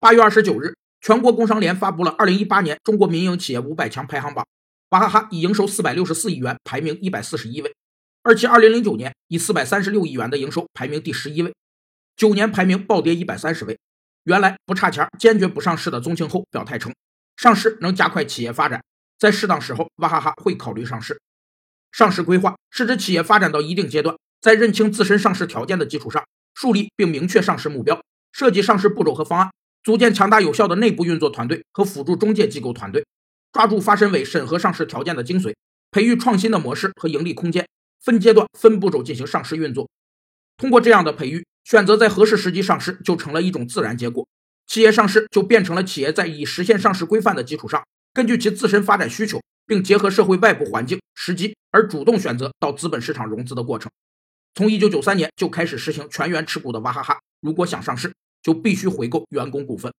八月二十九日，全国工商联发布了二零一八年中国民营企业五百强排行榜，娃哈哈以营收四百六十四亿元排名一百四十一位，而其二零零九年以四百三十六亿元的营收排名第十一位，九年排名暴跌一百三十位。原来不差钱、坚决不上市的宗庆后表态称，上市能加快企业发展，在适当时候，娃哈哈会考虑上市。上市规划是指企业发展到一定阶段，在认清自身上市条件的基础上。树立并明确上市目标，设计上市步骤和方案，组建强大有效的内部运作团队和辅助中介机构团队，抓住发审委审核上市条件的精髓，培育创新的模式和盈利空间，分阶段、分步骤进行上市运作。通过这样的培育，选择在合适时机上市就成了一种自然结果。企业上市就变成了企业在已实现上市规范的基础上，根据其自身发展需求，并结合社会外部环境时机而主动选择到资本市场融资的过程。从一九九三年就开始实行全员持股的娃哈哈，如果想上市，就必须回购员工股份。